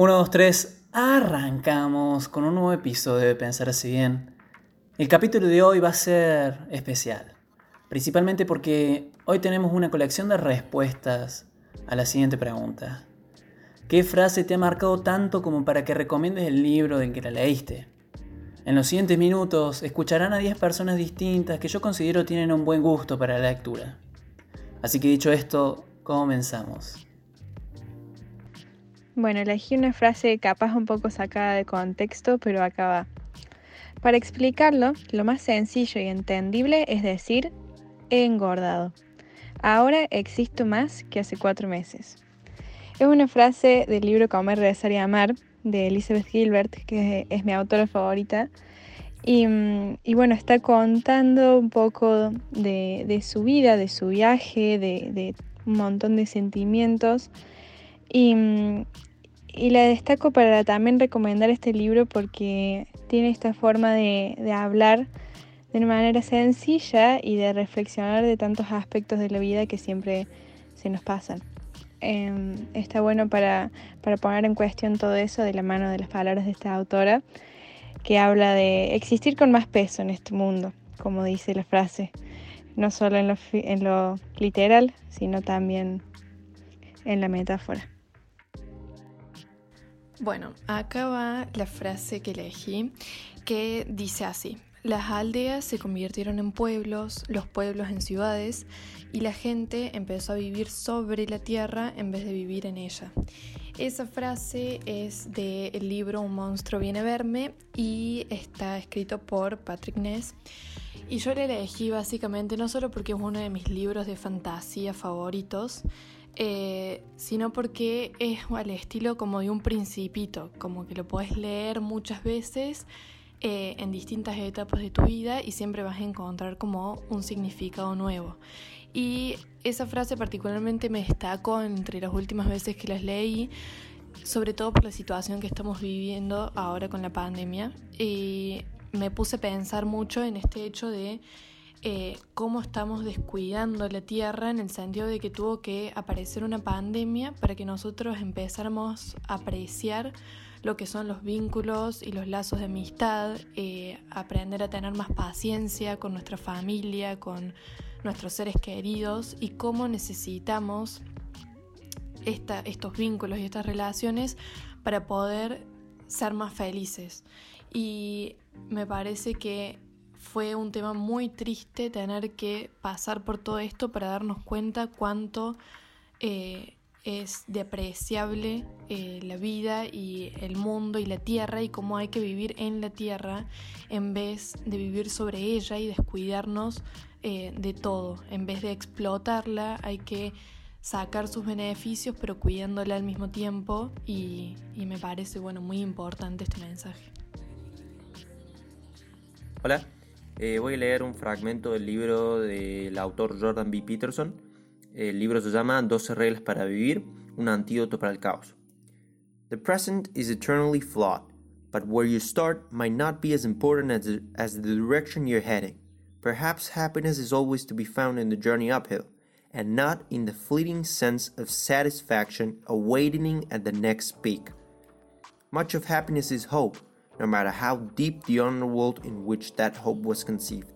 1, 2, 3, arrancamos con un nuevo episodio de Pensar así bien. El capítulo de hoy va a ser especial, principalmente porque hoy tenemos una colección de respuestas a la siguiente pregunta. ¿Qué frase te ha marcado tanto como para que recomiendes el libro en que la leíste? En los siguientes minutos escucharán a 10 personas distintas que yo considero tienen un buen gusto para la lectura. Así que dicho esto, comenzamos. Bueno, elegí una frase capaz un poco sacada de contexto, pero acá va. Para explicarlo, lo más sencillo y entendible es decir, he engordado. Ahora existo más que hace cuatro meses. Es una frase del libro Comer, Rezar y Amar de Elizabeth Gilbert, que es mi autora favorita. Y, bueno, está contando un poco de, su vida, de su viaje, de, un montón de sentimientos. Y, y la destaco para también recomendar este libro porque tiene esta forma de, hablar de una manera sencilla y de reflexionar de tantos aspectos de la vida que siempre se nos pasan. Em, está bueno para, para, poner en cuestión todo eso de la mano de las palabras de esta autora, que habla de existir con más peso en este mundo, como dice la frase, no solo en lo, en lo literal, sino también en la metáfora. Bueno, acá va la frase que elegí, que dice así. Las aldeas se convirtieron en pueblos, los pueblos en ciudades, y la gente empezó a vivir sobre la tierra en vez de vivir en ella. Esa frase es del libro Un monstruo viene a verme y está escrito por Patrick Ness. Y yo la elegí básicamente no solo porque es uno de mis libros de fantasía favoritos, eh, sino porque es al estilo como de un principito, como que lo puedes leer muchas veces eh, en distintas etapas de tu vida y siempre vas a encontrar como un significado nuevo. Y esa frase particularmente me destacó entre las últimas veces que las leí, sobre todo por la situación que estamos viviendo ahora con la pandemia. Y me puse a pensar mucho en este hecho de eh, cómo estamos descuidando la Tierra en el sentido de que tuvo que aparecer una pandemia para que nosotros empezáramos a apreciar lo que son los vínculos y los lazos de amistad, eh, aprender a tener más paciencia con nuestra familia, con nuestros seres queridos y cómo necesitamos estos vínculos y estas relaciones para poder ser más felices. Y me parece que fue un tema muy triste tener que pasar por todo esto para darnos cuenta cuánto eh, es depreciable eh, la vida y el mundo y la tierra y cómo hay que vivir en la tierra en vez de vivir sobre ella y descuidarnos eh, de todo. En vez de explotarla hay que sacar sus beneficios pero cuidándola al mismo tiempo y, y me parece bueno muy importante este mensaje. Hola, eh, voy a leer un fragmento del libro del autor Jordan B. Peterson. El libro se llama 12 reglas para vivir, un antídoto para el caos. The present is eternally flawed, but where you start might not be as important as the, as the direction you're heading. Perhaps happiness is always to be found in the journey uphill, and not in the fleeting sense of satisfaction awaiting at the next peak. Much of happiness is hope, no matter how deep the underworld in which that hope was conceived.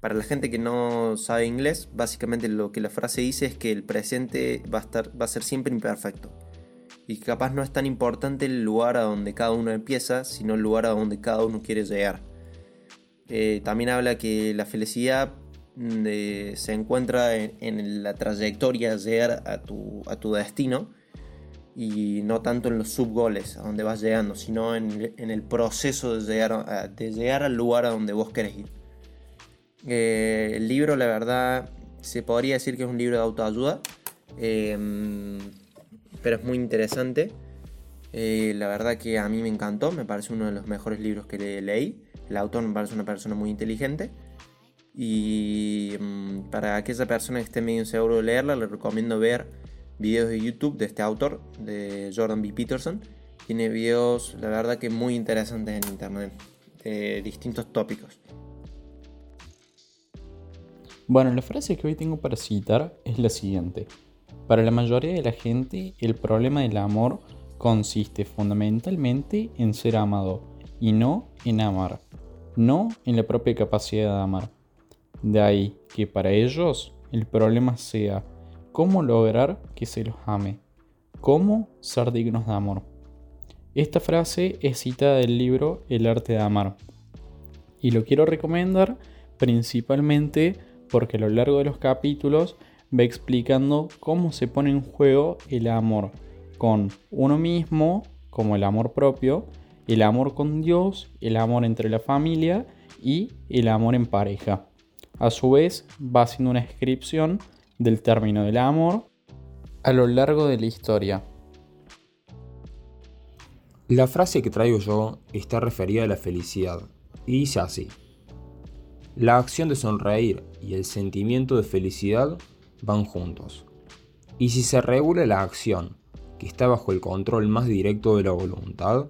Para la gente que no sabe inglés, básicamente lo que la frase dice es que el presente va a, estar, va a ser siempre imperfecto. Y capaz no es tan importante el lugar a donde cada uno empieza, sino el lugar a donde cada uno quiere llegar. Eh, también habla que la felicidad mm, se encuentra en, la trayectoria de llegar a tu, a tu destino y no tanto en los subgoles a donde vas llegando, sino en, el proceso de llegar, de llegar al lugar a donde vos querés ir. Eh, el libro, la verdad, se podría decir que es un libro de autoayuda, em, pero es muy interesante. Eh, la verdad que a mí me encantó, me parece uno de los mejores libros que leí. El autor me parece una persona muy inteligente. Y em, para aquella persona que esté medio inseguro de leerla, le recomiendo ver videos de YouTube de este autor, de Jordan B. Peterson. Tiene videos, la verdad que muy interesantes en internet, de distintos tópicos. Bueno, la frase que hoy tengo para citar es la siguiente. Para la mayoría de la gente, el problema del amor consiste fundamentalmente en ser amado y no en amar, no en la propia capacidad de amar. De ahí que para ellos el problema sea cómo lograr que se los ame, cómo ser dignos de amor. Esta frase es citada del libro El arte de amar y lo quiero recomendar principalmente porque a lo largo de los capítulos va explicando cómo se pone en juego el amor con uno mismo, como el amor propio, el amor con Dios, el amor entre la familia y el amor en pareja. A su vez, va haciendo una descripción del término del amor a lo largo de la historia. La frase que traigo yo está referida a la felicidad y dice así. La acción de sonreír y el sentimiento de felicidad van juntos. Y si se regula la acción, que está bajo el control más directo de la voluntad,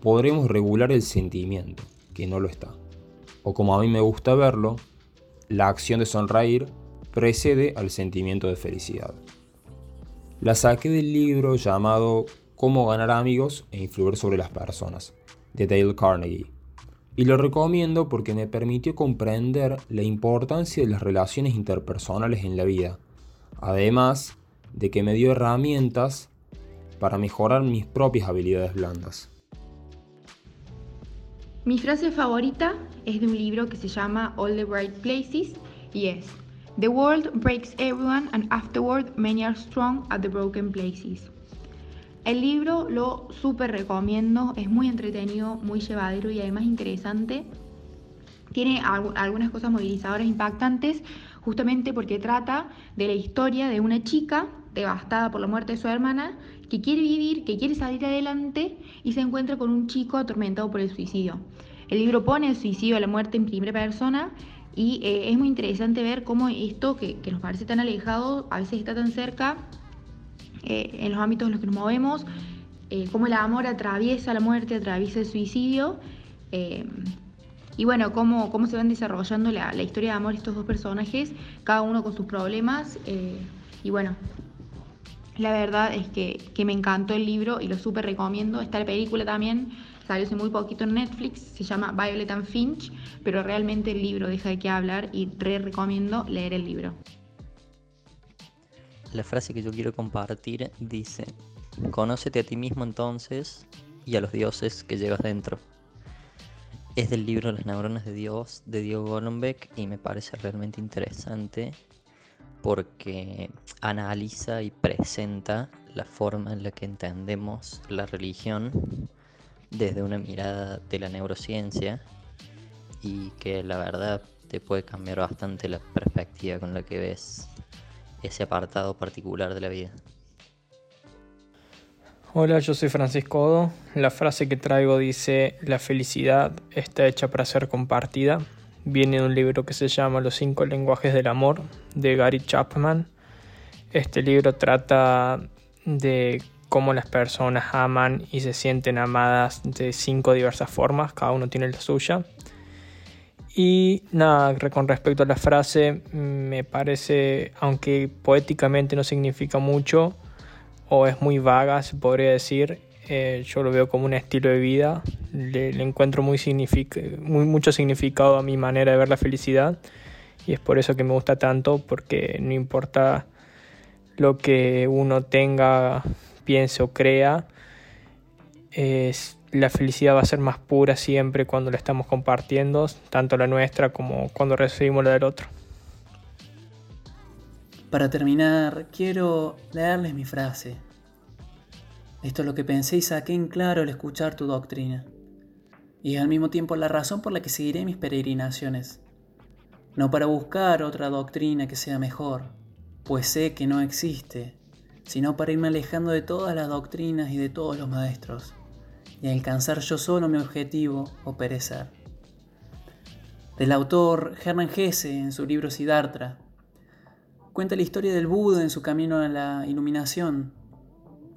podremos regular el sentimiento, que no lo está. O como a mí me gusta verlo, la acción de sonreír precede al sentimiento de felicidad. La saqué del libro llamado Cómo ganar amigos e influir sobre las personas, de Dale Carnegie. Y lo recomiendo porque me permitió comprender la importancia de las relaciones interpersonales en la vida, además de que me dio herramientas para mejorar mis propias habilidades blandas. Mi frase favorita es de un libro que se llama All the Bright Places y es The world breaks everyone and afterward many are strong at the broken places. El libro lo súper recomiendo, es muy entretenido, muy llevadero y además interesante. Tiene algunas cosas movilizadoras impactantes, justamente porque trata de la historia de una chica devastada por la muerte de su hermana, que quiere vivir, que quiere salir adelante y se encuentra con un chico atormentado por el suicidio. El libro pone el suicidio, la muerte en primera persona y eh, es muy interesante ver cómo esto, que, nos parece tan alejado, a veces está tan cerca eh, en los ámbitos en los que nos movemos, eh, cómo el amor atraviesa la muerte, atraviesa el suicidio. y bueno, cómo, cómo se van desarrollando la, historia de amor estos dos personajes, cada uno con sus problemas. y bueno, la verdad es que, que, me encantó el libro y lo súper recomiendo. Está la película también, salió hace muy poquito en Netflix, se llama Violet and Finch, pero realmente el libro deja de qué hablar y re recomiendo leer el libro. La frase que yo quiero compartir dice, conócete a ti mismo entonces y a los dioses que llevas dentro. Es del libro Las neuronas de Dios de Diego Golombek y me parece realmente interesante porque analiza y presenta la forma en la que entendemos la religión desde una mirada de la neurociencia y que la verdad te puede cambiar bastante la perspectiva con la que ves ese apartado particular de la vida. Hola, yo soy Francisco Odo. La frase que traigo dice, la felicidad está hecha para ser compartida viene de un libro que se llama Los cinco lenguajes del amor de Gary Chapman. Este libro trata de cómo las personas aman y se sienten amadas de cinco diversas formas, cada uno tiene la suya. Y nada, con respecto a la frase, me parece, aunque poéticamente no significa mucho, o es muy vaga, se podría decir, eh, yo lo veo como un estilo de vida, le, encuentro mucho significado a mi manera de ver la felicidad. Y es por eso que me gusta tanto, porque no importa lo que uno tenga, piense o crea, la felicidad va a ser más pura siempre cuando la estamos compartiendo, tanto la nuestra como cuando recibimos la del otro. Para terminar, quiero leerles mi frase, esto es lo que pensé y saqué en claro al escuchar tu doctrina. Y al mismo tiempo la razón por la que seguiré mis peregrinaciones. No para buscar otra doctrina que sea mejor, pues sé que no existe, sino para irme alejando de todas las doctrinas y de todos los maestros, y alcanzar yo solo mi objetivo o perecer. Del autor Hermann Hesse en su libro Siddhartha, cuenta la historia del Buda en su camino a la iluminación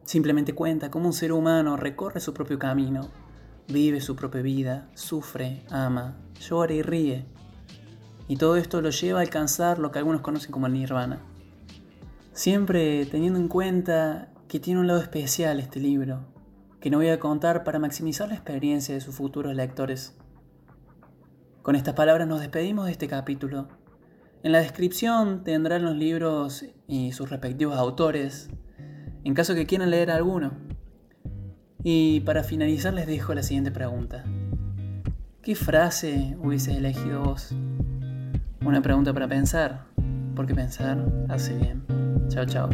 Simplemente cuenta cómo un ser humano recorre su propio camino, vive su propia vida, sufre, ama, llora y ríe. Y todo esto lo lleva a alcanzar lo que algunos conocen como el nirvana. Siempre teniendo en cuenta que tiene un lado especial este libro, que no voy a contar para maximizar la experiencia de sus futuros lectores. Con estas palabras nos despedimos de este capítulo. En la descripción tendrán los libros y sus respectivos autores, en caso que quieran leer alguno. Y para finalizar les dejo la siguiente pregunta. ¿Qué frase hubiese elegido vos? Una pregunta para pensar, porque pensar hace bien. Chao, chao.